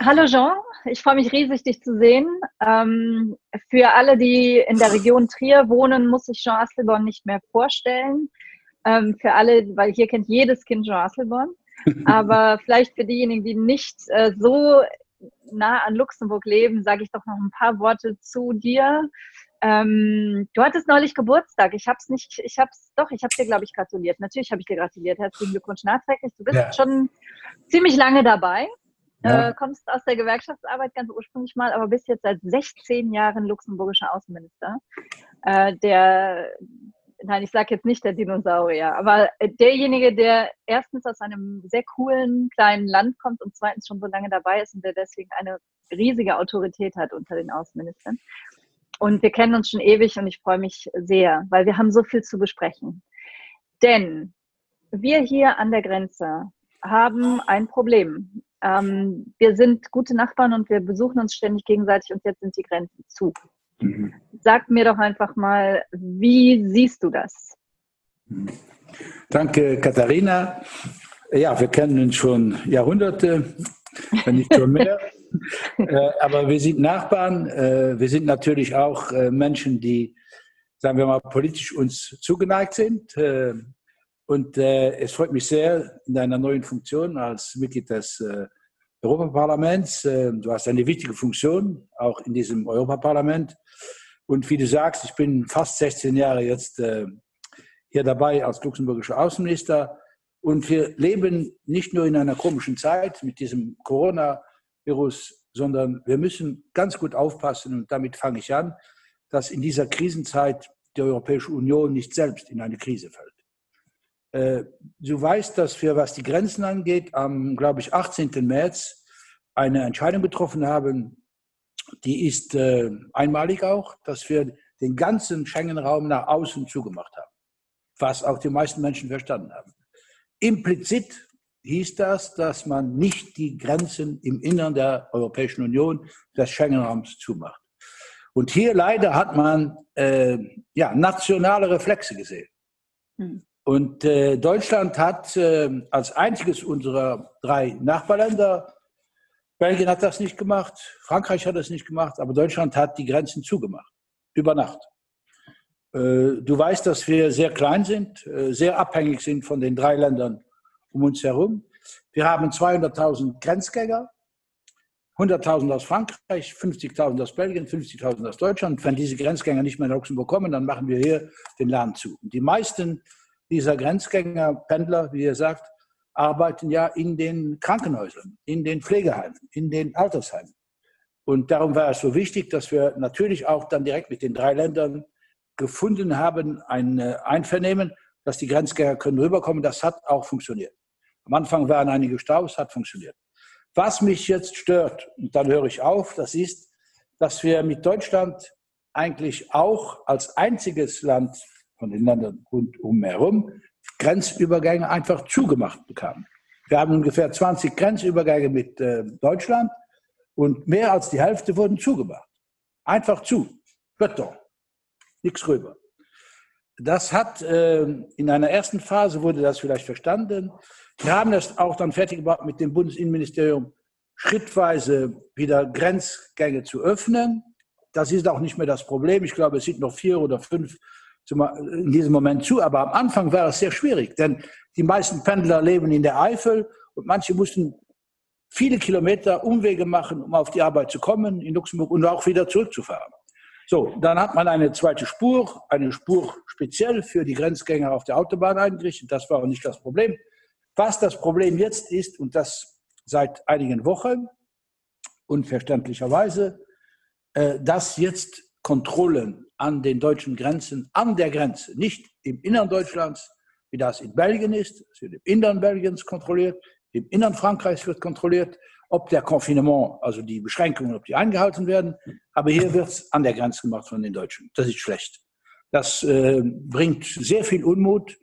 Hallo Jean, ich freue mich riesig, dich zu sehen. Ähm, für alle, die in der Region Trier wohnen, muss ich Jean Asselborn nicht mehr vorstellen. Ähm, für alle, weil hier kennt jedes Kind Jean Asselborn. Aber vielleicht für diejenigen, die nicht äh, so nah an Luxemburg leben, sage ich doch noch ein paar Worte zu dir. Ähm, du hattest neulich Geburtstag. Ich habe es nicht, ich habe es doch, ich habe dir, glaube ich, gratuliert. Natürlich habe ich dir gratuliert. Herzlichen Glückwunsch nachträglich. Du bist ja. schon ziemlich lange dabei. Ja. Äh, kommst aus der Gewerkschaftsarbeit ganz ursprünglich mal, aber bist jetzt seit 16 Jahren luxemburgischer Außenminister. Äh, der, nein, ich sage jetzt nicht der Dinosaurier, aber derjenige, der erstens aus einem sehr coolen kleinen Land kommt und zweitens schon so lange dabei ist und der deswegen eine riesige Autorität hat unter den Außenministern. Und wir kennen uns schon ewig und ich freue mich sehr, weil wir haben so viel zu besprechen. Denn wir hier an der Grenze haben ein Problem. Ähm, wir sind gute Nachbarn und wir besuchen uns ständig gegenseitig und jetzt sind die Grenzen zu. Mhm. Sag mir doch einfach mal, wie siehst du das? Danke, Katharina. Ja, wir kennen uns schon Jahrhunderte, wenn nicht schon mehr. äh, aber wir sind Nachbarn. Äh, wir sind natürlich auch äh, Menschen, die, sagen wir mal, politisch uns zugeneigt sind. Und äh, es freut mich sehr in deiner neuen Funktion als Mitglied des äh, Europaparlaments. Äh, du hast eine wichtige Funktion, auch in diesem Europaparlament. Und wie du sagst, ich bin fast 16 Jahre jetzt äh, hier dabei als luxemburgischer Außenminister. Und wir leben nicht nur in einer komischen Zeit mit diesem Coronavirus, sondern wir müssen ganz gut aufpassen, und damit fange ich an, dass in dieser Krisenzeit die Europäische Union nicht selbst in eine Krise fällt. Äh, du weißt, dass wir, was die Grenzen angeht, am, glaube ich, 18. März eine Entscheidung getroffen haben, die ist äh, einmalig auch, dass wir den ganzen Schengen-Raum nach außen zugemacht haben, was auch die meisten Menschen verstanden haben. Implizit hieß das, dass man nicht die Grenzen im Innern der Europäischen Union des Schengen-Raums zumacht. Und hier leider hat man äh, ja, nationale Reflexe gesehen. Hm. Und äh, Deutschland hat äh, als einziges unserer drei Nachbarländer, Belgien hat das nicht gemacht, Frankreich hat das nicht gemacht, aber Deutschland hat die Grenzen zugemacht, über Nacht. Äh, du weißt, dass wir sehr klein sind, äh, sehr abhängig sind von den drei Ländern um uns herum. Wir haben 200.000 Grenzgänger, 100.000 aus Frankreich, 50.000 aus Belgien, 50.000 aus Deutschland. Wenn diese Grenzgänger nicht mehr nach Luxemburg kommen, dann machen wir hier den Laden zu. Und die meisten dieser Grenzgänger, Pendler, wie ihr sagt, arbeiten ja in den Krankenhäusern, in den Pflegeheimen, in den Altersheimen. Und darum war es so wichtig, dass wir natürlich auch dann direkt mit den drei Ländern gefunden haben, ein äh, Einvernehmen, dass die Grenzgänger können rüberkommen. Das hat auch funktioniert. Am Anfang waren einige Staus, hat funktioniert. Was mich jetzt stört, und dann höre ich auf, das ist, dass wir mit Deutschland eigentlich auch als einziges Land von den Ländern rundum herum Grenzübergänge einfach zugemacht bekamen. Wir haben ungefähr 20 Grenzübergänge mit äh, Deutschland und mehr als die Hälfte wurden zugemacht. Einfach zu. Beton. Nichts rüber. Das hat äh, in einer ersten Phase wurde das vielleicht verstanden. Wir haben das auch dann fertig gemacht mit dem Bundesinnenministerium, schrittweise wieder Grenzgänge zu öffnen. Das ist auch nicht mehr das Problem. Ich glaube, es sind noch vier oder fünf in diesem Moment zu. Aber am Anfang war es sehr schwierig, denn die meisten Pendler leben in der Eifel und manche mussten viele Kilometer Umwege machen, um auf die Arbeit zu kommen in Luxemburg und auch wieder zurückzufahren. So, dann hat man eine zweite Spur, eine Spur speziell für die Grenzgänger auf der Autobahn eingerichtet. Das war auch nicht das Problem. Was das Problem jetzt ist, und das seit einigen Wochen, unverständlicherweise, äh, dass jetzt Kontrollen an den deutschen Grenzen, an der Grenze, nicht im Innern Deutschlands, wie das in Belgien ist. Es wird im Innern Belgiens kontrolliert, im Innern Frankreichs wird kontrolliert, ob der Confinement, also die Beschränkungen, ob die eingehalten werden. Aber hier wird es an der Grenze gemacht von den Deutschen. Das ist schlecht. Das äh, bringt sehr viel Unmut.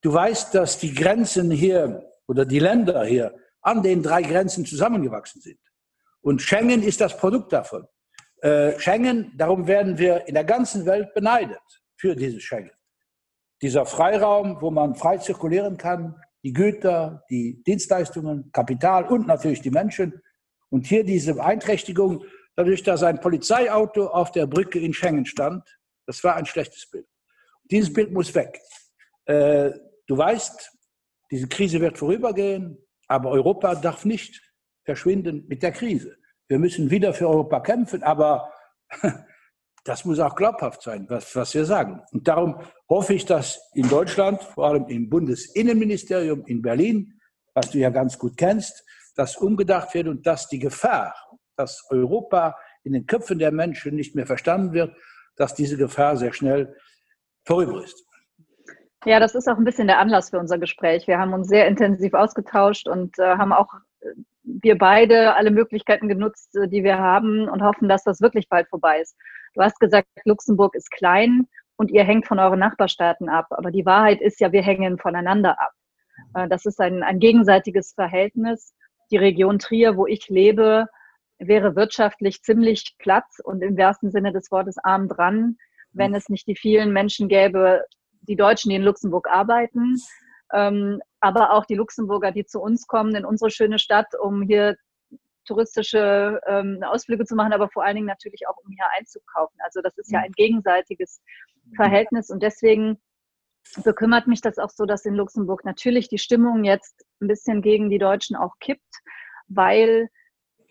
Du weißt, dass die Grenzen hier oder die Länder hier an den drei Grenzen zusammengewachsen sind. Und Schengen ist das Produkt davon. Äh, Schengen, darum werden wir in der ganzen Welt beneidet für dieses Schengen. Dieser Freiraum, wo man frei zirkulieren kann, die Güter, die Dienstleistungen, Kapital und natürlich die Menschen. Und hier diese Beeinträchtigung, dadurch, dass ein Polizeiauto auf der Brücke in Schengen stand, das war ein schlechtes Bild. Dieses Bild muss weg. Äh, du weißt, diese Krise wird vorübergehen, aber Europa darf nicht verschwinden mit der Krise. Wir müssen wieder für Europa kämpfen, aber das muss auch glaubhaft sein, was, was wir sagen. Und darum hoffe ich, dass in Deutschland, vor allem im Bundesinnenministerium in Berlin, was du ja ganz gut kennst, das umgedacht wird und dass die Gefahr, dass Europa in den Köpfen der Menschen nicht mehr verstanden wird, dass diese Gefahr sehr schnell vorüber ist. Ja, das ist auch ein bisschen der Anlass für unser Gespräch. Wir haben uns sehr intensiv ausgetauscht und äh, haben auch äh, wir beide alle Möglichkeiten genutzt, äh, die wir haben und hoffen, dass das wirklich bald vorbei ist. Du hast gesagt, Luxemburg ist klein und ihr hängt von euren Nachbarstaaten ab. Aber die Wahrheit ist ja, wir hängen voneinander ab. Äh, das ist ein, ein gegenseitiges Verhältnis. Die Region Trier, wo ich lebe, wäre wirtschaftlich ziemlich platt und im wahrsten Sinne des Wortes arm dran, wenn es nicht die vielen Menschen gäbe, die Deutschen, die in Luxemburg arbeiten, aber auch die Luxemburger, die zu uns kommen in unsere schöne Stadt, um hier touristische ähm, Ausflüge zu machen, aber vor allen Dingen natürlich auch, um hier einzukaufen. Also das ist ja ein gegenseitiges Verhältnis. Und deswegen bekümmert mich das auch so, dass in Luxemburg natürlich die Stimmung jetzt ein bisschen gegen die Deutschen auch kippt, weil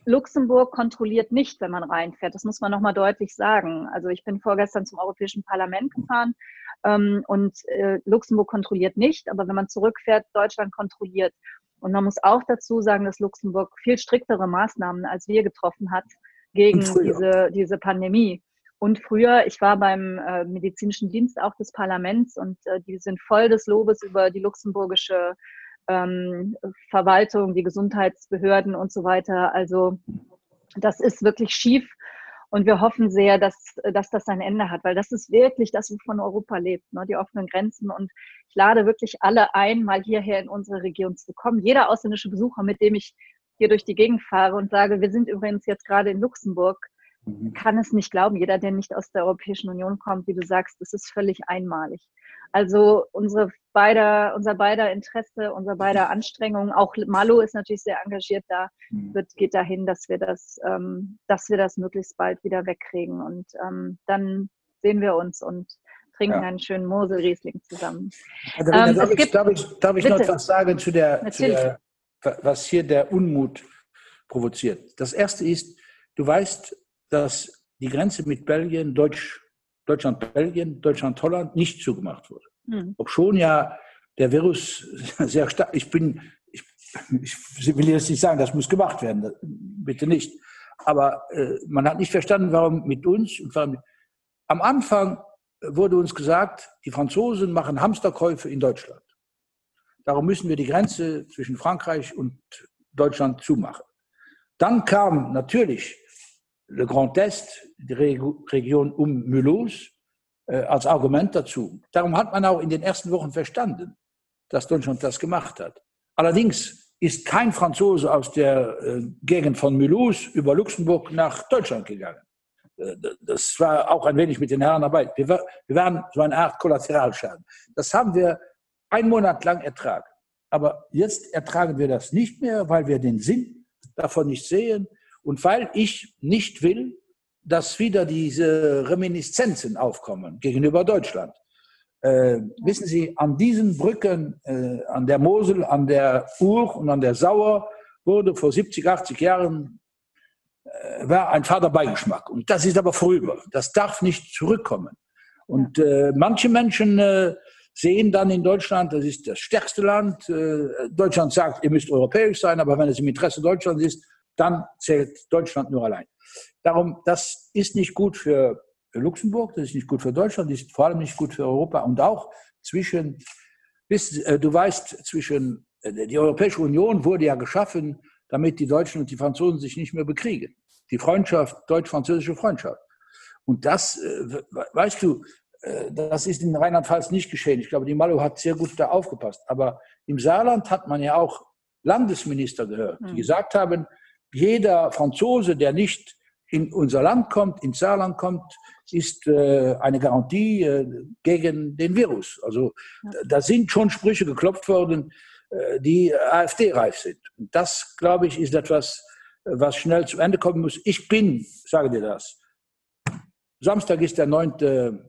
Luxemburg kontrolliert nicht, wenn man reinfährt. Das muss man nochmal deutlich sagen. Also ich bin vorgestern zum Europäischen Parlament gefahren ähm, und äh, Luxemburg kontrolliert nicht, aber wenn man zurückfährt, Deutschland kontrolliert. Und man muss auch dazu sagen, dass Luxemburg viel striktere Maßnahmen als wir getroffen hat gegen diese, diese Pandemie. Und früher, ich war beim äh, medizinischen Dienst auch des Parlaments und äh, die sind voll des Lobes über die luxemburgische ähm, Verwaltung, die Gesundheitsbehörden und so weiter. Also das ist wirklich schief und wir hoffen sehr, dass, dass das ein Ende hat, weil das ist wirklich das, wovon Europa lebt, ne? die offenen Grenzen. Und ich lade wirklich alle ein, mal hierher in unsere Region zu kommen. Jeder ausländische Besucher, mit dem ich hier durch die Gegend fahre und sage, wir sind übrigens jetzt gerade in Luxemburg, mhm. kann es nicht glauben. Jeder, der nicht aus der Europäischen Union kommt, wie du sagst, das ist völlig einmalig. Also unsere beider, unser beider Interesse, unser beider Anstrengungen, auch Malo ist natürlich sehr engagiert da, mhm. wird, geht dahin, dass wir das, ähm, dass wir das möglichst bald wieder wegkriegen. Und ähm, dann sehen wir uns und trinken ja. einen schönen Mosel-Riesling zusammen. Also, ähm, darf, ich, gibt, darf, ich, darf ich noch etwas sagen zu der, zu der, was hier der Unmut provoziert? Das erste ist, du weißt, dass die Grenze mit Belgien, Deutsch, Deutschland-Belgien, Deutschland-Holland nicht zugemacht wurde. Mhm. Ob schon ja der Virus sehr stark, ich bin, ich, ich will jetzt nicht sagen, das muss gemacht werden, bitte nicht. Aber äh, man hat nicht verstanden, warum mit uns. Warum, am Anfang wurde uns gesagt, die Franzosen machen Hamsterkäufe in Deutschland. Darum müssen wir die Grenze zwischen Frankreich und Deutschland zumachen. Dann kam natürlich Le Grand Est, die Region um Mulhouse, äh, als Argument dazu. Darum hat man auch in den ersten Wochen verstanden, dass Deutschland das gemacht hat. Allerdings ist kein Franzose aus der äh, Gegend von Mulhouse über Luxemburg nach Deutschland gegangen. Äh, das war auch ein wenig mit den Herren dabei. Wir, wir waren so eine Art Kollateralschaden. Das haben wir einen Monat lang ertragen. Aber jetzt ertragen wir das nicht mehr, weil wir den Sinn davon nicht sehen und weil ich nicht will, dass wieder diese Reminiszenzen aufkommen gegenüber Deutschland. Äh, wissen Sie, an diesen Brücken, äh, an der Mosel, an der Ur und an der Sauer wurde vor 70, 80 Jahren äh, war ein fader Beigeschmack. Und das ist aber vorüber. Das darf nicht zurückkommen. Und äh, manche Menschen äh, sehen dann in Deutschland, das ist das stärkste Land. Äh, Deutschland sagt, ihr müsst europäisch sein, aber wenn es im Interesse Deutschlands ist, dann zählt Deutschland nur allein. Darum, das ist nicht gut für Luxemburg, das ist nicht gut für Deutschland, das ist vor allem nicht gut für Europa und auch zwischen, äh, du weißt, zwischen, äh, die Europäische Union wurde ja geschaffen, damit die Deutschen und die Franzosen sich nicht mehr bekriegen. Die Freundschaft, deutsch-französische Freundschaft. Und das, äh, weißt du, das ist in Rheinland-Pfalz nicht geschehen. Ich glaube, die Malo hat sehr gut da aufgepasst. Aber im Saarland hat man ja auch Landesminister gehört, die hm. gesagt haben, jeder Franzose, der nicht in unser Land kommt, ins Saarland kommt, ist äh, eine Garantie äh, gegen den Virus. Also da sind schon Sprüche geklopft worden, äh, die AfD-reif sind. Und das, glaube ich, ist etwas, was schnell zu Ende kommen muss. Ich bin, sage dir das, Samstag ist der 9.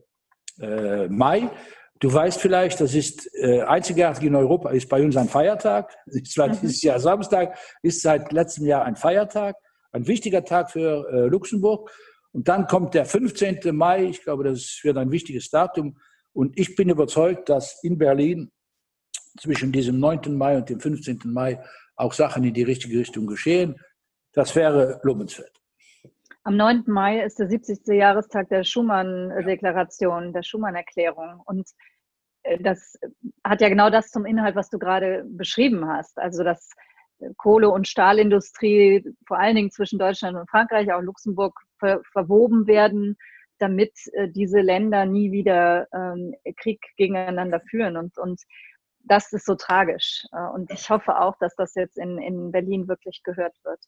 Äh, Mai. Du weißt vielleicht, das ist äh, einzigartig in Europa, ist bei uns ein Feiertag. Ist mhm. dieses Jahr Samstag, ist seit letztem Jahr ein Feiertag, ein wichtiger Tag für äh, Luxemburg. Und dann kommt der 15. Mai, ich glaube, das wird ein wichtiges Datum. Und ich bin überzeugt, dass in Berlin zwischen diesem 9. Mai und dem 15. Mai auch Sachen in die richtige Richtung geschehen. Das wäre lobenswert. Am 9. Mai ist der 70. Jahrestag der Schumann-Deklaration, der Schumann-Erklärung. Und äh, das hat ja genau das zum Inhalt, was du gerade beschrieben hast. Also, dass Kohle- und Stahlindustrie vor allen Dingen zwischen Deutschland und Frankreich, auch Luxemburg, ver verwoben werden, damit äh, diese Länder nie wieder ähm, Krieg gegeneinander führen. Und, und das ist so tragisch. Äh, und ich hoffe auch, dass das jetzt in, in Berlin wirklich gehört wird.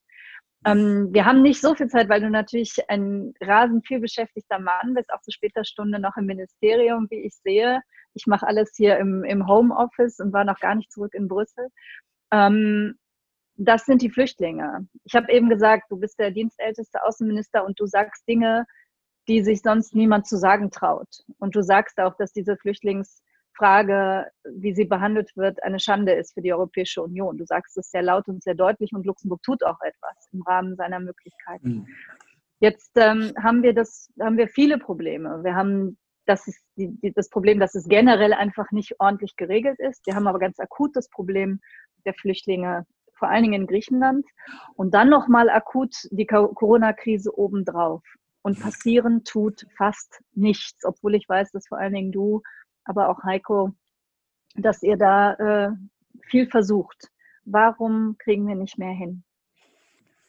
Ähm, wir haben nicht so viel Zeit, weil du natürlich ein rasend viel beschäftigter Mann bist, auch zu später Stunde noch im Ministerium, wie ich sehe. Ich mache alles hier im, im Homeoffice und war noch gar nicht zurück in Brüssel. Ähm, das sind die Flüchtlinge. Ich habe eben gesagt, du bist der dienstälteste Außenminister und du sagst Dinge, die sich sonst niemand zu sagen traut. Und du sagst auch, dass diese Flüchtlings Frage, wie sie behandelt wird, eine Schande ist für die Europäische Union. Du sagst es sehr laut und sehr deutlich und Luxemburg tut auch etwas im Rahmen seiner Möglichkeiten. Mhm. Jetzt ähm, haben wir das, haben wir viele Probleme. Wir haben das, ist die, die, das Problem, dass es generell einfach nicht ordentlich geregelt ist. Wir haben aber ganz akut das Problem der Flüchtlinge, vor allen Dingen in Griechenland. Und dann nochmal akut die Corona-Krise obendrauf. Und passieren tut fast nichts, obwohl ich weiß, dass vor allen Dingen du aber auch Heiko, dass ihr da äh, viel versucht. Warum kriegen wir nicht mehr hin?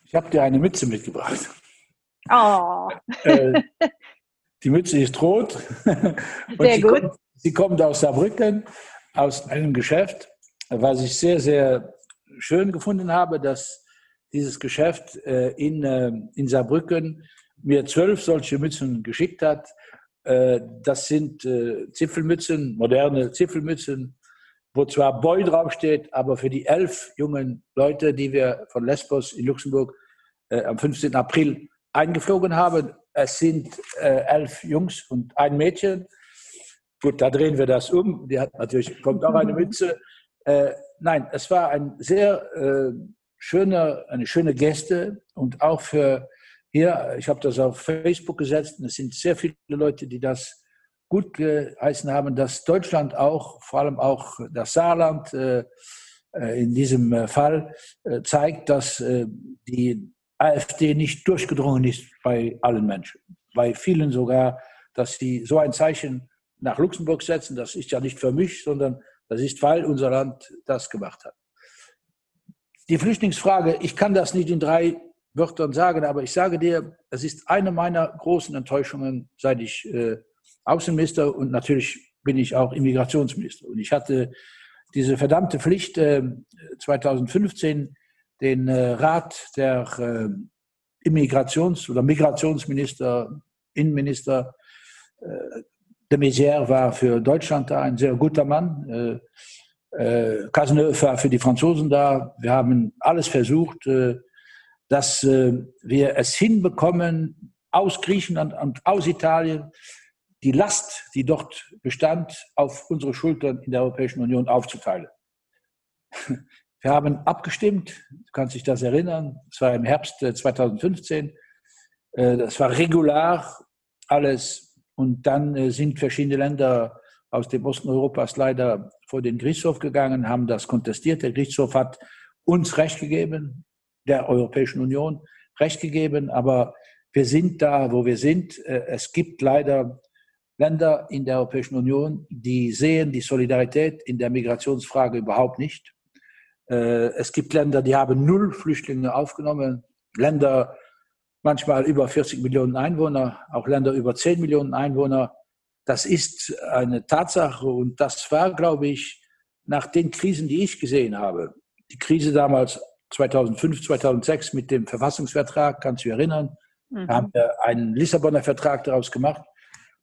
Ich habe dir eine Mütze mitgebracht. Oh. Äh, die Mütze ist rot. sehr sie gut. Kommt, sie kommt aus Saarbrücken, aus einem Geschäft, was ich sehr, sehr schön gefunden habe, dass dieses Geschäft äh, in, äh, in Saarbrücken mir zwölf solche Mützen geschickt hat. Äh, das sind äh, Zipfelmützen, moderne Zipfelmützen, wo zwar Boy draufsteht, aber für die elf jungen Leute, die wir von Lesbos in Luxemburg äh, am 15. April eingeflogen haben, es sind elf Jungs und ein Mädchen. Gut, da drehen wir das um. Die hat natürlich, kommt auch eine Mütze. nein, es war ein sehr schöner, eine schöne Geste und auch für hier, ich habe das auf Facebook gesetzt und es sind sehr viele Leute, die das gut geheißen haben, dass Deutschland auch, vor allem auch das Saarland äh, äh in diesem äh, Fall, äh, zeigt, dass äh, die AfD nicht durchgedrungen ist bei allen Menschen. Bei vielen sogar, dass sie so ein Zeichen nach Luxemburg setzen. Das ist ja nicht für mich, sondern das ist, weil unser Land das gemacht hat. Die Flüchtlingsfrage, ich kann das nicht in drei Wörtern sagen, aber ich sage dir, es ist eine meiner großen Enttäuschungen, seit ich äh, Außenminister und natürlich bin ich auch Immigrationsminister. Und ich hatte diese verdammte Pflicht, äh, 2015 den äh, Rat der äh, Immigrations- oder Migrationsminister, Innenminister, äh, de Maizière war für Deutschland da, ein sehr guter Mann. Äh, Cazeneuve war für die Franzosen da. Wir haben alles versucht, dass äh, wir es hinbekommen, aus Griechenland und aus Italien die Last, die dort bestand, auf unsere Schultern in der Europäischen Union aufzuteilen. Wir haben abgestimmt, du kannst dich das erinnern, es war im Herbst 2015, äh, äh, das war regular alles und dann sind verschiedene Länder aus dem Osten Europas leider vor den Gerichtshof gegangen, haben das kontestiert. Der Gerichtshof hat uns Recht gegeben, der Europäischen Union recht gegeben, aber wir sind da, wo wir sind. Äh, es gibt leider Länder in der Europäischen Union, die sehen die Solidarität in der Migrationsfrage überhaupt nicht. Äh, es gibt Länder, die haben null Flüchtlinge aufgenommen, Länder manchmal über 40 Millionen Einwohner, auch Länder über 10 Millionen Einwohner. Das ist eine Tatsache und das war, glaube ich, nach den Krisen, die ich gesehen habe, die Krise damals 2005, 2006 mit dem Verfassungsvertrag, kannst du dich erinnern, mhm. haben wir einen Lissabonner Vertrag daraus gemacht.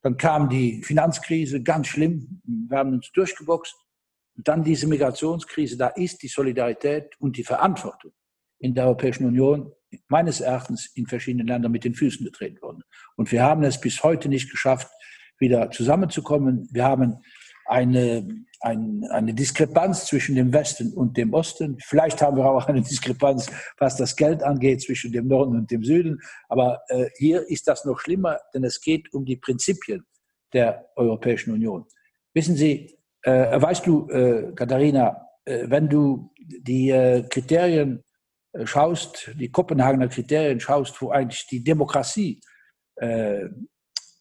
Dann kam die Finanzkrise, ganz schlimm. Wir haben uns durchgeboxt. Und dann diese Migrationskrise, da ist die Solidarität und die Verantwortung in der Europäischen Union meines Erachtens in verschiedenen Ländern mit den Füßen getreten worden. Und wir haben es bis heute nicht geschafft, wieder zusammenzukommen. Wir haben eine, eine, eine Diskrepanz zwischen dem Westen und dem Osten. Vielleicht haben wir auch eine Diskrepanz, was das Geld angeht, zwischen dem Norden und dem Süden. Aber äh, hier ist das noch schlimmer, denn es geht um die Prinzipien der Europäischen Union. Wissen Sie, äh, weißt du, äh, Katharina, äh, wenn du die äh, Kriterien äh, schaust, die Kopenhagener Kriterien schaust, wo eigentlich die Demokratie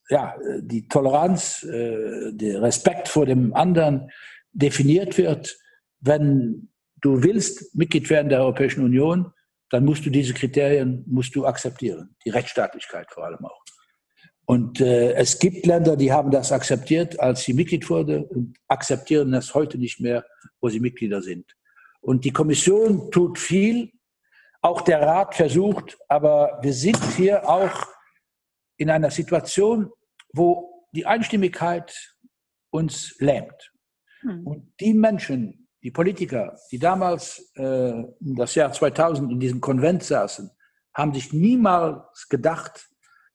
ja, die Toleranz, äh, der Respekt vor dem anderen definiert wird. Wenn du willst Mitglied werden der Europäischen Union, dann musst du diese Kriterien musst du akzeptieren, die Rechtsstaatlichkeit vor allem auch. Und äh, es gibt Länder, die haben das akzeptiert, als sie Mitglied wurde und akzeptieren das heute nicht mehr, wo sie Mitglieder sind. Und die Kommission tut viel, auch der Rat versucht, aber wir sind hier auch in einer Situation, wo die Einstimmigkeit uns lähmt. Hm. Und die Menschen, die Politiker, die damals äh, das Jahr 2000 in diesem Konvent saßen, haben sich niemals gedacht,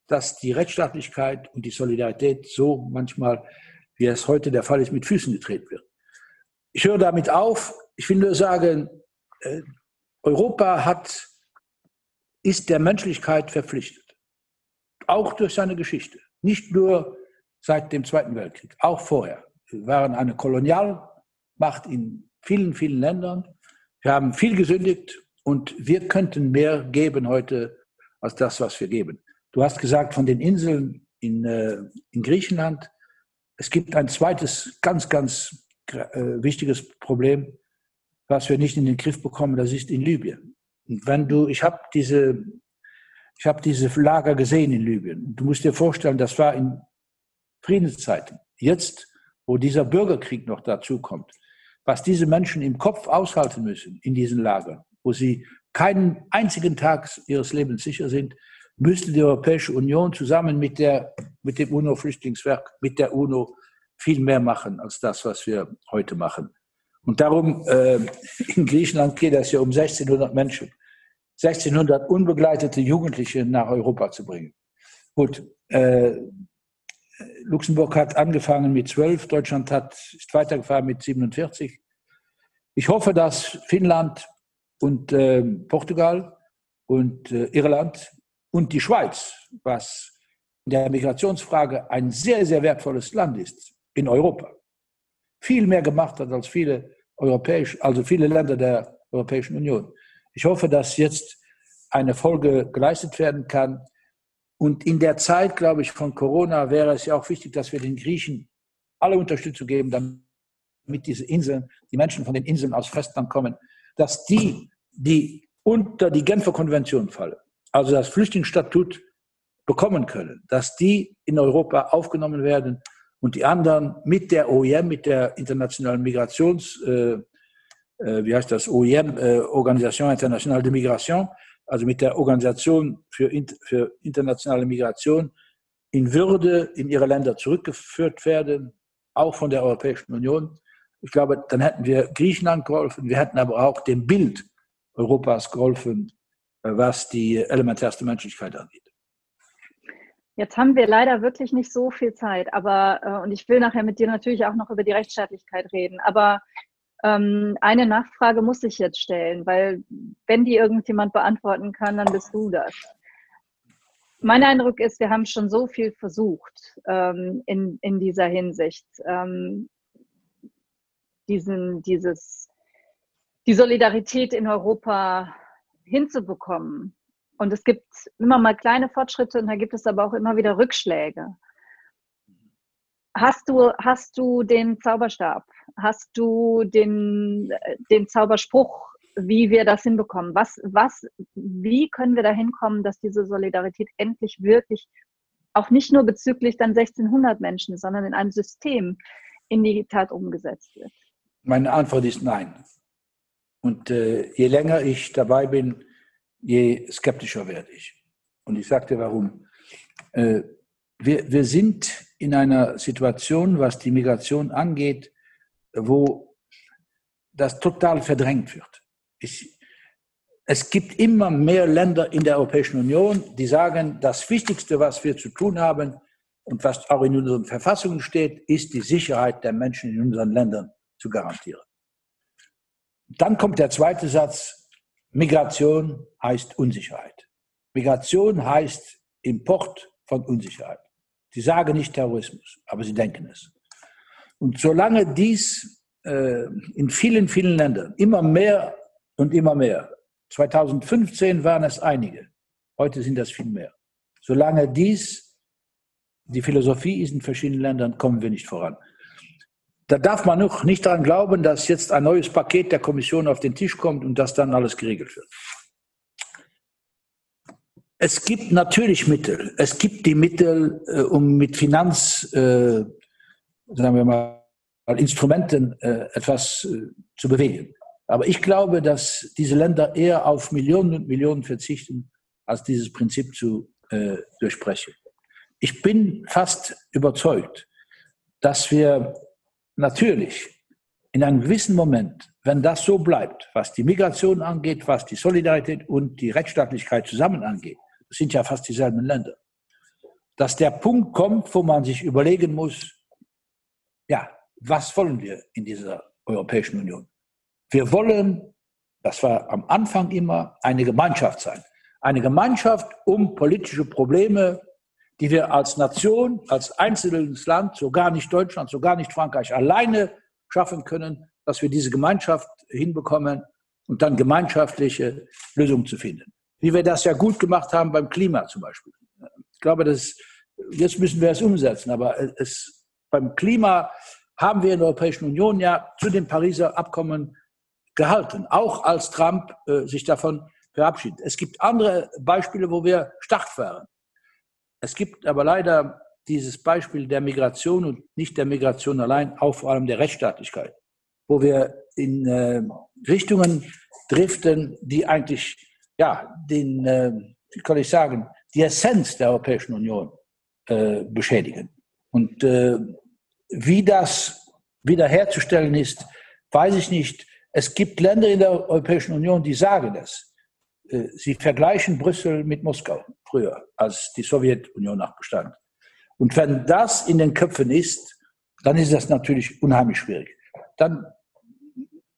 dass die Rechtsstaatlichkeit und die Solidarität so manchmal, wie es heute der Fall ist, mit Füßen getreten wird. Ich höre damit auf. Ich will nur sagen, äh, Europa hat, ist der Menschlichkeit verpflichtet, auch durch seine Geschichte. Nicht nur seit dem Zweiten Weltkrieg, auch vorher. Wir waren eine Kolonialmacht in vielen, vielen Ländern. Wir haben viel gesündigt und wir könnten mehr geben heute als das, was wir geben. Du hast gesagt von den Inseln in, äh, in Griechenland. Es gibt ein zweites ganz, ganz äh, wichtiges Problem, was wir nicht in den Griff bekommen, das ist in Libyen. Und wenn du, ich habe diese ich habe diese Lager gesehen in Libyen. Du musst dir vorstellen, das war in Friedenszeiten. Jetzt, wo dieser Bürgerkrieg noch dazu kommt, was diese Menschen im Kopf aushalten müssen in diesen Lagern, wo sie keinen einzigen Tag ihres Lebens sicher sind, müsste die Europäische Union zusammen mit, der, mit dem UNO-Flüchtlingswerk, mit der UNO viel mehr machen als das, was wir heute machen. Und darum, äh, in Griechenland geht es ja um 1600 Menschen. 1600 unbegleitete Jugendliche nach Europa zu bringen. Gut, äh, Luxemburg hat angefangen mit 12, Deutschland hat, ist weitergefahren mit 47. Ich hoffe, dass Finnland und äh, Portugal und äh, Irland und die Schweiz, was in der Migrationsfrage ein sehr, sehr wertvolles Land ist in Europa, viel mehr gemacht hat als viele europäische, also viele Länder der Europäischen Union. Ich hoffe, dass jetzt eine Folge geleistet werden kann. Und in der Zeit, glaube ich, von Corona wäre es ja auch wichtig, dass wir den Griechen alle Unterstützung geben, damit diese Inseln, die Menschen von den Inseln aus Festland kommen, dass die, die unter die Genfer Konvention fallen, also das Flüchtlingsstatut bekommen können, dass die in Europa aufgenommen werden und die anderen mit der OIM, mit der internationalen Migrations, äh, wie heißt das, OIM, äh, Organisation Internationale de Migration, also mit der Organisation für, für internationale Migration, in Würde in ihre Länder zurückgeführt werden, auch von der Europäischen Union. Ich glaube, dann hätten wir Griechenland geholfen, wir hätten aber auch dem Bild Europas geholfen, äh, was die elementärste Menschlichkeit angeht. Jetzt haben wir leider wirklich nicht so viel Zeit, aber äh, und ich will nachher mit dir natürlich auch noch über die Rechtsstaatlichkeit reden. Aber ähm, eine Nachfrage muss ich jetzt stellen, weil wenn die irgendjemand beantworten kann, dann bist du das. Mein Eindruck ist, wir haben schon so viel versucht ähm, in, in dieser Hinsicht, ähm, diesen, dieses, die Solidarität in Europa hinzubekommen. Und es gibt immer mal kleine Fortschritte und da gibt es aber auch immer wieder Rückschläge. Hast du, hast du den Zauberstab? Hast du den, den Zauberspruch, wie wir das hinbekommen? Was, was, wie können wir da hinkommen, dass diese Solidarität endlich wirklich auch nicht nur bezüglich dann 1600 Menschen, sondern in einem System in die Tat umgesetzt wird? Meine Antwort ist nein. Und äh, je länger ich dabei bin, je skeptischer werde ich. Und ich sagte warum. Äh, wir, wir sind in einer Situation, was die Migration angeht, wo das total verdrängt wird. Ich, es gibt immer mehr Länder in der Europäischen Union, die sagen, das Wichtigste, was wir zu tun haben und was auch in unseren Verfassungen steht, ist die Sicherheit der Menschen in unseren Ländern zu garantieren. Dann kommt der zweite Satz, Migration heißt Unsicherheit. Migration heißt Import von Unsicherheit. Sie sagen nicht Terrorismus, aber sie denken es. Und solange dies äh, in vielen, vielen Ländern immer mehr und immer mehr, 2015 waren es einige, heute sind das viel mehr. Solange dies die Philosophie ist in verschiedenen Ländern, kommen wir nicht voran. Da darf man noch nicht daran glauben, dass jetzt ein neues Paket der Kommission auf den Tisch kommt und dass dann alles geregelt wird. Es gibt natürlich Mittel. Es gibt die Mittel, äh, um mit Finanz, äh, sagen wir mal, Instrumenten äh, etwas äh, zu bewegen. Aber ich glaube, dass diese Länder eher auf Millionen und Millionen verzichten, als dieses Prinzip zu äh, durchbrechen. Ich bin fast überzeugt, dass wir natürlich in einem gewissen Moment, wenn das so bleibt, was die Migration angeht, was die Solidarität und die Rechtsstaatlichkeit zusammen angeht, das sind ja fast dieselben Länder, dass der Punkt kommt, wo man sich überlegen muss, ja, was wollen wir in dieser Europäischen Union? Wir wollen, das war am Anfang immer, eine Gemeinschaft sein. Eine Gemeinschaft, um politische Probleme, die wir als Nation, als einzelnes Land, sogar nicht Deutschland, sogar nicht Frankreich alleine schaffen können, dass wir diese Gemeinschaft hinbekommen und dann gemeinschaftliche Lösungen zu finden wie wir das ja gut gemacht haben beim Klima zum Beispiel. Ich glaube, das, jetzt müssen wir es umsetzen, aber es, beim Klima haben wir in der Europäischen Union ja zu dem Pariser Abkommen gehalten, auch als Trump äh, sich davon verabschiedet. Es gibt andere Beispiele, wo wir stark waren. Es gibt aber leider dieses Beispiel der Migration und nicht der Migration allein, auch vor allem der Rechtsstaatlichkeit, wo wir in äh, Richtungen driften, die eigentlich ja, den, äh, wie kann ich sagen, die Essenz der Europäischen Union äh, beschädigen. Und äh, wie das wiederherzustellen ist, weiß ich nicht. Es gibt Länder in der Europäischen Union, die sagen es. Äh, sie vergleichen Brüssel mit Moskau früher, als die Sowjetunion noch bestand. Und wenn das in den Köpfen ist, dann ist das natürlich unheimlich schwierig. Dann,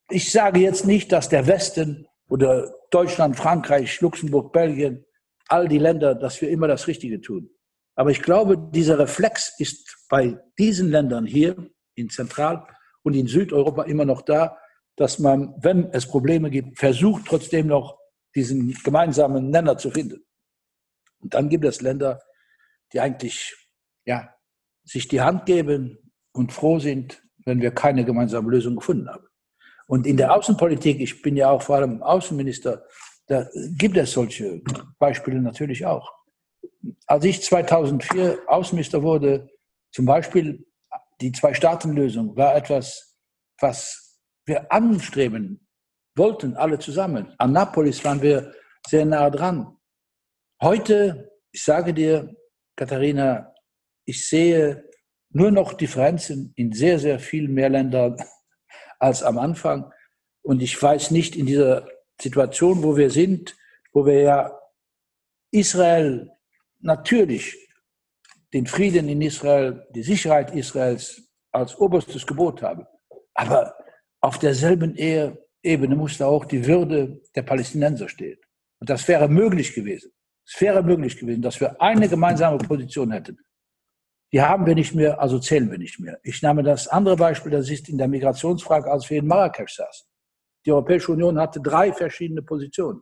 ich sage jetzt nicht, dass der Westen oder Deutschland, Frankreich, Luxemburg, Belgien, all die Länder, dass wir immer das Richtige tun. Aber ich glaube, dieser Reflex ist bei diesen Ländern hier in Zentral- und in Südeuropa immer noch da, dass man, wenn es Probleme gibt, versucht trotzdem noch diesen gemeinsamen Nenner zu finden. Und dann gibt es Länder, die eigentlich ja, sich die Hand geben und froh sind, wenn wir keine gemeinsame Lösung gefunden haben. Und in der Außenpolitik, ich bin ja auch vor allem Außenminister, da gibt es solche Beispiele natürlich auch. Als ich 2004 Außenminister wurde, zum Beispiel die Zwei-Staaten-Lösung war etwas, was wir anstreben wollten, alle zusammen. An Napolis waren wir sehr nah dran. Heute, ich sage dir, Katharina, ich sehe nur noch Differenzen in sehr, sehr vielen mehr Ländern als am Anfang. Und ich weiß nicht, in dieser Situation, wo wir sind, wo wir ja Israel natürlich den Frieden in Israel, die Sicherheit Israels als oberstes Gebot haben. Aber auf derselben Ebene muss da auch die Würde der Palästinenser stehen. Und das wäre möglich gewesen. Es wäre möglich gewesen, dass wir eine gemeinsame Position hätten. Die haben wir nicht mehr, also zählen wir nicht mehr. Ich nehme das andere Beispiel, das ist in der Migrationsfrage, als wir in Marrakesch saßen. Die Europäische Union hatte drei verschiedene Positionen.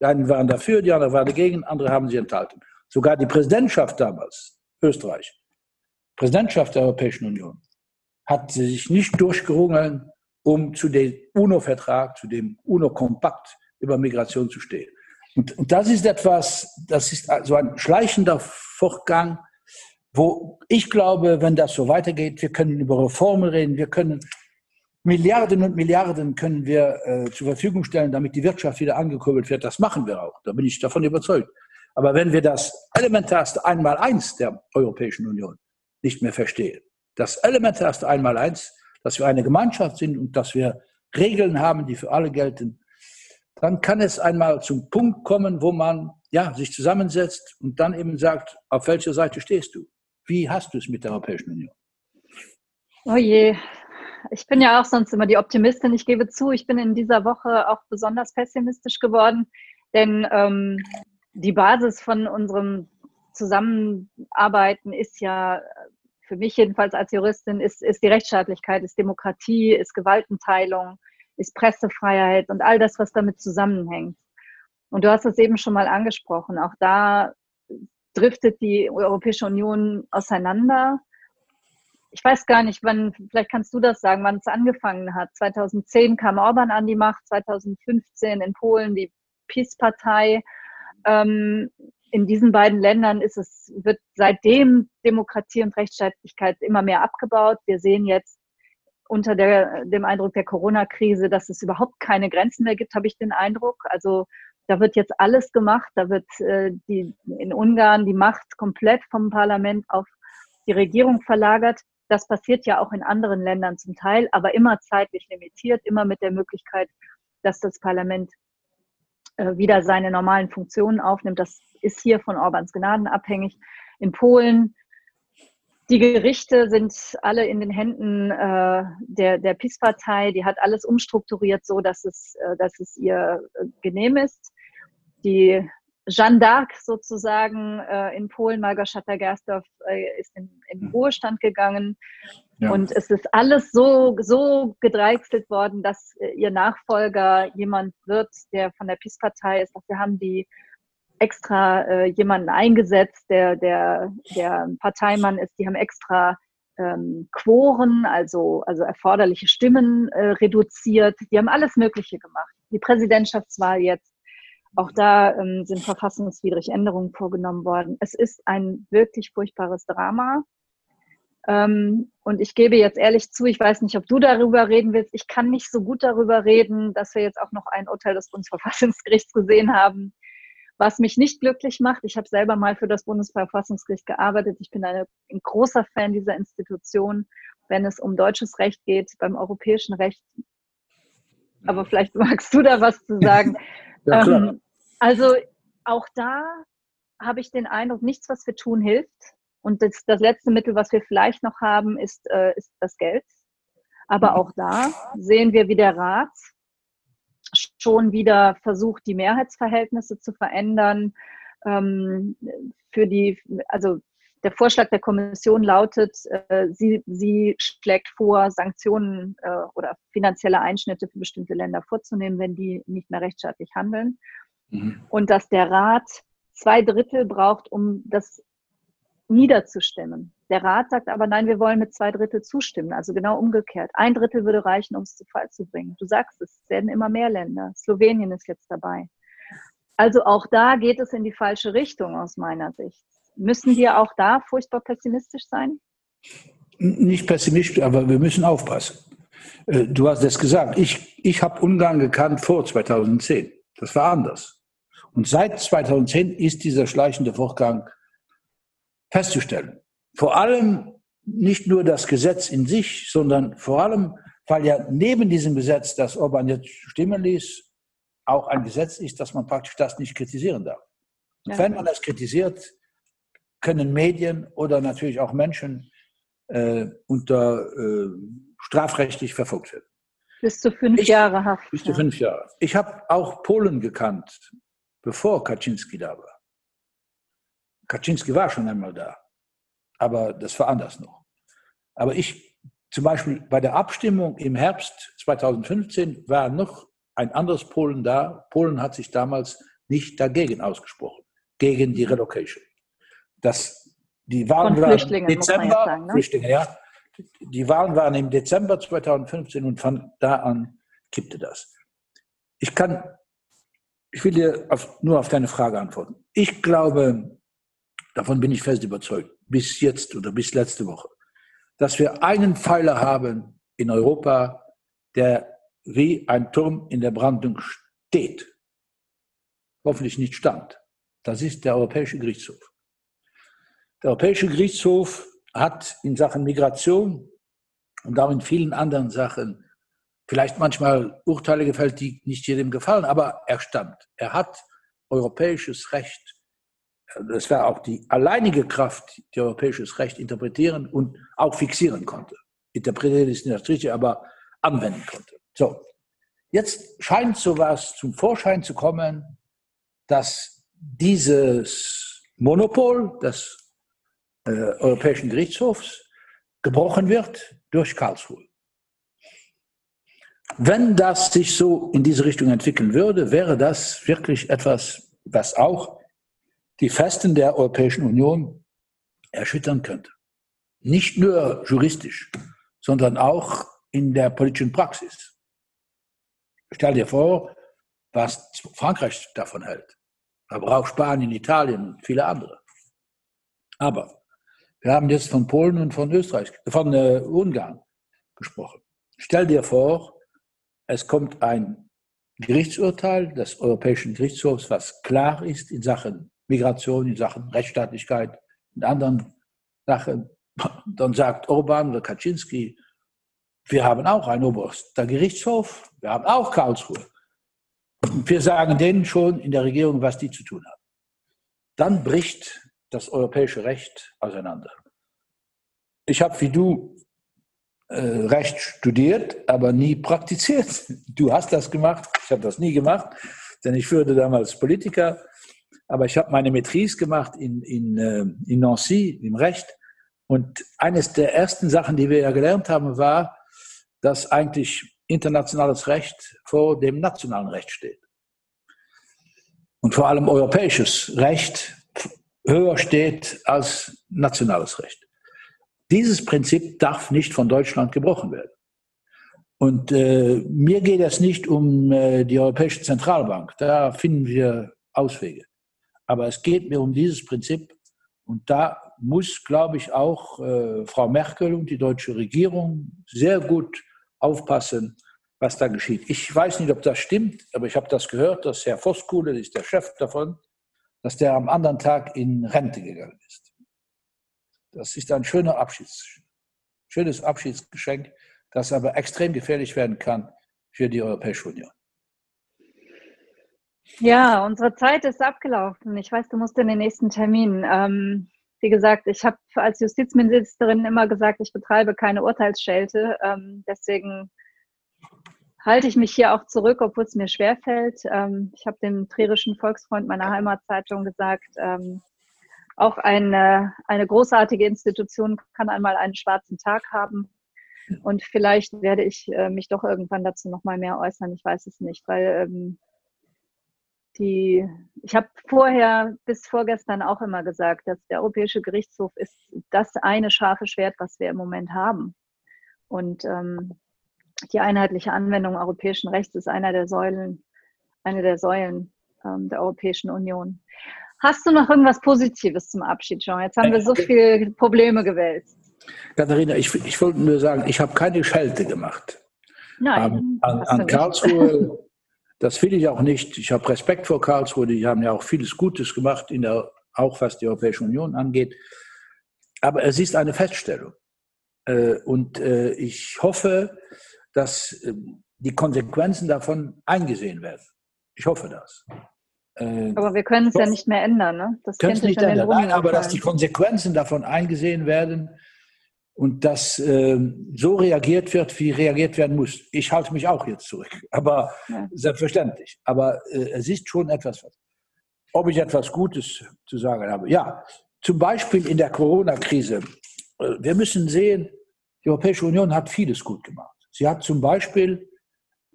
Die einen waren dafür, die anderen waren dagegen, andere haben sie enthalten. Sogar die Präsidentschaft damals, Österreich, Präsidentschaft der Europäischen Union, hat sich nicht durchgerungen, um zu dem UNO-Vertrag, zu dem UNO-Kompakt über Migration zu stehen. Und, und das ist etwas, das ist so ein schleichender Fortgang, wo ich glaube, wenn das so weitergeht, wir können über Reformen reden, wir können Milliarden und Milliarden können wir äh, zur Verfügung stellen, damit die Wirtschaft wieder angekurbelt wird. Das machen wir auch. Da bin ich davon überzeugt. Aber wenn wir das elementarste Einmaleins der Europäischen Union nicht mehr verstehen, das elementarste Einmaleins, dass wir eine Gemeinschaft sind und dass wir Regeln haben, die für alle gelten, dann kann es einmal zum Punkt kommen, wo man ja, sich zusammensetzt und dann eben sagt, auf welcher Seite stehst du? Wie hast du es mit der Europäischen Union? Oh je, ich bin ja auch sonst immer die Optimistin. Ich gebe zu, ich bin in dieser Woche auch besonders pessimistisch geworden, denn ähm, die Basis von unserem Zusammenarbeiten ist ja für mich jedenfalls als Juristin ist, ist die Rechtsstaatlichkeit, ist Demokratie, ist Gewaltenteilung, ist Pressefreiheit und all das, was damit zusammenhängt. Und du hast es eben schon mal angesprochen. Auch da driftet die Europäische Union auseinander. Ich weiß gar nicht, wann, vielleicht kannst du das sagen, wann es angefangen hat. 2010 kam Orban an die Macht, 2015 in Polen die PiS-Partei. Ähm, in diesen beiden Ländern ist es, wird seitdem Demokratie und Rechtsstaatlichkeit immer mehr abgebaut. Wir sehen jetzt unter der, dem Eindruck der Corona-Krise, dass es überhaupt keine Grenzen mehr gibt, habe ich den Eindruck. Also da wird jetzt alles gemacht. Da wird äh, die, in Ungarn die Macht komplett vom Parlament auf die Regierung verlagert. Das passiert ja auch in anderen Ländern zum Teil, aber immer zeitlich limitiert, immer mit der Möglichkeit, dass das Parlament äh, wieder seine normalen Funktionen aufnimmt. Das ist hier von Orbans Gnaden abhängig. In Polen die Gerichte sind alle in den Händen äh, der, der PiS-Partei. Die hat alles umstrukturiert, so dass es, äh, dass es ihr äh, genehm ist. Die Jeanne d'Arc sozusagen äh, in Polen, Malgorzata Gersdorf, äh, ist in, in mhm. Ruhestand gegangen. Ja. Und es ist alles so, so gedreichselt worden, dass äh, ihr Nachfolger jemand wird, der von der PiS-Partei ist. Wir haben die extra äh, jemanden eingesetzt, der, der, der Parteimann ist. Die haben extra ähm, Quoren, also, also erforderliche Stimmen äh, reduziert. Die haben alles Mögliche gemacht. Die Präsidentschaftswahl jetzt, auch da ähm, sind verfassungswidrig Änderungen vorgenommen worden. Es ist ein wirklich furchtbares Drama. Ähm, und ich gebe jetzt ehrlich zu, ich weiß nicht, ob du darüber reden willst. Ich kann nicht so gut darüber reden, dass wir jetzt auch noch ein Urteil des Bundesverfassungsgerichts gesehen haben, was mich nicht glücklich macht, ich habe selber mal für das Bundesverfassungsgericht gearbeitet. Ich bin eine, ein großer Fan dieser Institution, wenn es um deutsches Recht geht, beim europäischen Recht. Aber vielleicht magst du da was zu sagen. ja, ähm, also auch da habe ich den Eindruck, nichts, was wir tun, hilft. Und das, das letzte Mittel, was wir vielleicht noch haben, ist, äh, ist das Geld. Aber auch da sehen wir, wie der Rat schon wieder versucht, die Mehrheitsverhältnisse zu verändern. Ähm, für die, also der Vorschlag der Kommission lautet, äh, sie, sie schlägt vor, Sanktionen äh, oder finanzielle Einschnitte für bestimmte Länder vorzunehmen, wenn die nicht mehr rechtsstaatlich handeln. Mhm. Und dass der Rat zwei Drittel braucht, um das niederzustimmen. Der Rat sagt aber, nein, wir wollen mit zwei Drittel zustimmen. Also genau umgekehrt. Ein Drittel würde reichen, um es zu Fall zu bringen. Du sagst es, es werden immer mehr Länder. Slowenien ist jetzt dabei. Also auch da geht es in die falsche Richtung aus meiner Sicht. Müssen wir auch da furchtbar pessimistisch sein? Nicht pessimistisch, aber wir müssen aufpassen. Äh, du hast es gesagt, ich, ich habe Ungarn gekannt vor 2010. Das war anders. Und seit 2010 ist dieser schleichende Vorgang festzustellen. Vor allem nicht nur das Gesetz in sich, sondern vor allem, weil ja neben diesem Gesetz, das Orban jetzt stimmen ließ, auch ein Gesetz ist, dass man praktisch das nicht kritisieren darf. Ja. Wenn man das kritisiert, können Medien oder natürlich auch Menschen äh, unter äh, strafrechtlich verfolgt werden. Bis zu fünf ich, Jahre Haft. Bis zu fünf Jahre. Ich habe auch Polen gekannt, bevor Kaczynski da war. Kaczynski war schon einmal da, aber das war anders noch. Aber ich, zum Beispiel bei der Abstimmung im Herbst 2015 war noch ein anderes Polen da. Polen hat sich damals nicht dagegen ausgesprochen, gegen die Relocation. Das, die Wahlen waren im Dezember, sagen, ne? Flüchtlinge, ja. Die Wahlen waren im Dezember 2015 und von da an kippte das. Ich kann, ich will dir auf, nur auf deine Frage antworten. Ich glaube, davon bin ich fest überzeugt, bis jetzt oder bis letzte Woche, dass wir einen Pfeiler haben in Europa, der wie ein Turm in der Brandung steht. Hoffentlich nicht stand. Das ist der Europäische Gerichtshof. Der Europäische Gerichtshof hat in Sachen Migration und auch in vielen anderen Sachen vielleicht manchmal Urteile gefällt, die nicht jedem gefallen, aber er stand. Er hat europäisches Recht. Das war auch die alleinige Kraft, die europäisches Recht interpretieren und auch fixieren konnte. Interpretieren ist nicht das Richtige, aber anwenden konnte. So, jetzt scheint sowas zum Vorschein zu kommen, dass dieses Monopol des äh, Europäischen Gerichtshofs gebrochen wird durch Karlsruhe. Wenn das sich so in diese Richtung entwickeln würde, wäre das wirklich etwas, was auch die Festen der Europäischen Union erschüttern könnte. Nicht nur juristisch, sondern auch in der politischen Praxis. Stell dir vor, was Frankreich davon hält, aber auch Spanien, Italien und viele andere. Aber wir haben jetzt von Polen und von Österreich, von äh, Ungarn gesprochen. Stell dir vor, es kommt ein Gerichtsurteil des Europäischen Gerichtshofs, was klar ist in Sachen Migration, in Sachen Rechtsstaatlichkeit, in anderen Sachen. Dann sagt Orban oder Kaczynski, wir haben auch einen oberster Gerichtshof, wir haben auch Karlsruhe. Wir sagen denen schon in der Regierung, was die zu tun haben. Dann bricht das europäische Recht auseinander. Ich habe wie du äh, Recht studiert, aber nie praktiziert. Du hast das gemacht, ich habe das nie gemacht, denn ich führte damals Politiker. Aber ich habe meine Maîtrise gemacht in, in, äh, in Nancy im Recht. Und eines der ersten Sachen, die wir ja gelernt haben, war, dass eigentlich internationales Recht vor dem nationalen Recht steht. Und vor allem europäisches Recht höher steht als nationales Recht. Dieses Prinzip darf nicht von Deutschland gebrochen werden. Und äh, mir geht es nicht um äh, die Europäische Zentralbank. Da finden wir Auswege. Aber es geht mir um dieses Prinzip. Und da muss, glaube ich, auch äh, Frau Merkel und die deutsche Regierung sehr gut aufpassen, was da geschieht. Ich weiß nicht, ob das stimmt, aber ich habe das gehört, dass Herr Voskuhle, ist der Chef davon, dass der am anderen Tag in Rente gegangen ist. Das ist ein schöner Abschieds, schönes Abschiedsgeschenk, das aber extrem gefährlich werden kann für die Europäische Union. Ja, unsere Zeit ist abgelaufen. Ich weiß, du musst in den nächsten Termin. Ähm, wie gesagt, ich habe als Justizministerin immer gesagt, ich betreibe keine Urteilsschelte. Ähm, deswegen halte ich mich hier auch zurück, obwohl es mir schwerfällt. Ähm, ich habe dem Trierischen Volksfreund meiner Heimatzeitung gesagt, ähm, auch eine, eine großartige Institution kann einmal einen schwarzen Tag haben. Und vielleicht werde ich äh, mich doch irgendwann dazu noch mal mehr äußern. Ich weiß es nicht, weil ähm, die, ich habe vorher bis vorgestern auch immer gesagt, dass der Europäische Gerichtshof ist das eine scharfe Schwert, was wir im Moment haben. Und ähm, die einheitliche Anwendung europäischen Rechts ist einer der Säulen, eine der Säulen ähm, der Europäischen Union. Hast du noch irgendwas Positives zum Abschied, Jean? Jetzt haben wir so viele Probleme gewälzt. Katharina, ich, ich wollte nur sagen, ich habe keine Schelte gemacht. Nein. An, an, an Karlsruhe, das will ich auch nicht. Ich habe Respekt vor Karlsruhe. Die haben ja auch vieles Gutes gemacht, in der, auch was die Europäische Union angeht. Aber es ist eine Feststellung. Äh, und äh, ich hoffe, dass ähm, die Konsequenzen davon eingesehen werden. Ich hoffe das. Äh, aber wir können es ja nicht mehr ändern, ne? Das können es nicht ändern. Nein, aber dass die Konsequenzen davon eingesehen werden und dass äh, so reagiert wird, wie reagiert werden muss. Ich halte mich auch jetzt zurück, aber ja. selbstverständlich. Aber äh, es ist schon etwas, ob ich etwas Gutes zu sagen habe. Ja, zum Beispiel in der Corona-Krise. Äh, wir müssen sehen, die Europäische Union hat vieles gut gemacht. Sie hat zum Beispiel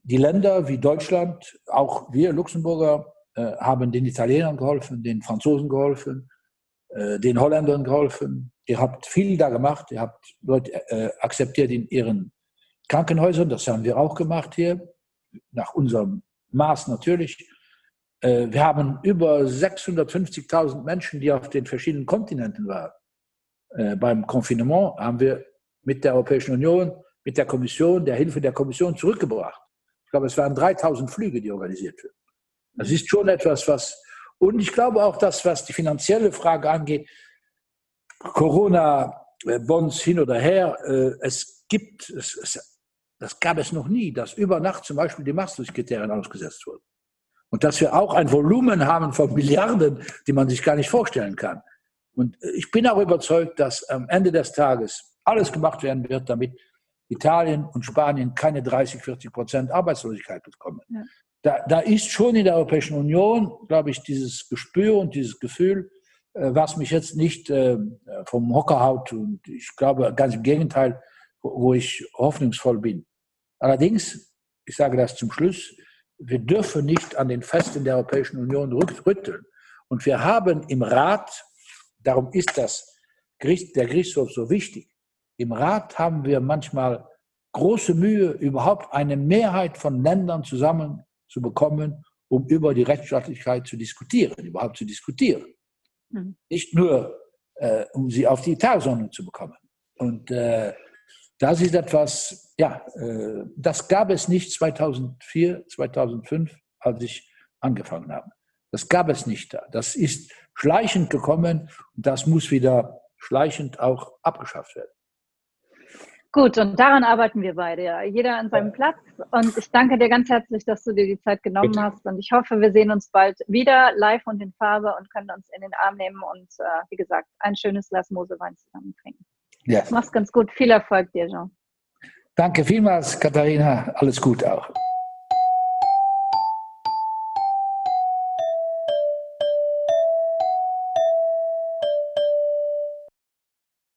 die Länder wie Deutschland, auch wir Luxemburger, äh, haben den Italienern geholfen, den Franzosen geholfen, äh, den Holländern geholfen. Ihr habt viel da gemacht, ihr habt Leute äh, akzeptiert in ihren Krankenhäusern, das haben wir auch gemacht hier, nach unserem Maß natürlich. Äh, wir haben über 650.000 Menschen, die auf den verschiedenen Kontinenten waren. Äh, beim Konfinement haben wir mit der Europäischen Union mit der Kommission, der Hilfe der Kommission zurückgebracht. Ich glaube, es waren 3000 Flüge, die organisiert wurden. Das ist schon etwas, was, und ich glaube auch, dass, was die finanzielle Frage angeht, Corona-Bonds hin oder her, äh, es gibt, es, das gab es noch nie, dass über Nacht zum Beispiel die Maastricht-Kriterien ausgesetzt wurden. Und dass wir auch ein Volumen haben von Milliarden, die man sich gar nicht vorstellen kann. Und ich bin auch überzeugt, dass am Ende des Tages alles gemacht werden wird, damit Italien und Spanien keine 30, 40 Prozent Arbeitslosigkeit bekommen. Ja. Da, da, ist schon in der Europäischen Union, glaube ich, dieses Gespür und dieses Gefühl, äh, was mich jetzt nicht äh, vom Hocker haut. Und ich glaube ganz im Gegenteil, wo, wo ich hoffnungsvoll bin. Allerdings, ich sage das zum Schluss, wir dürfen nicht an den Festen der Europäischen Union rütteln. Und wir haben im Rat, darum ist das, der Gerichtshof so wichtig, im Rat haben wir manchmal große Mühe, überhaupt eine Mehrheit von Ländern zusammenzubekommen, um über die Rechtsstaatlichkeit zu diskutieren, überhaupt zu diskutieren. Mhm. Nicht nur, äh, um sie auf die Tagesordnung zu bekommen. Und äh, das ist etwas, ja, äh, das gab es nicht 2004, 2005, als ich angefangen habe. Das gab es nicht da. Das ist schleichend gekommen und das muss wieder schleichend auch abgeschafft werden. Gut, und daran arbeiten wir beide, jeder an seinem Platz. Und ich danke dir ganz herzlich, dass du dir die Zeit genommen Bitte. hast. Und ich hoffe, wir sehen uns bald wieder live und in Farbe und können uns in den Arm nehmen und, äh, wie gesagt, ein schönes Glas Mosewein zusammen trinken. Ja. Mach's ganz gut. Viel Erfolg dir, Jean. Danke vielmals, Katharina. Alles Gute auch.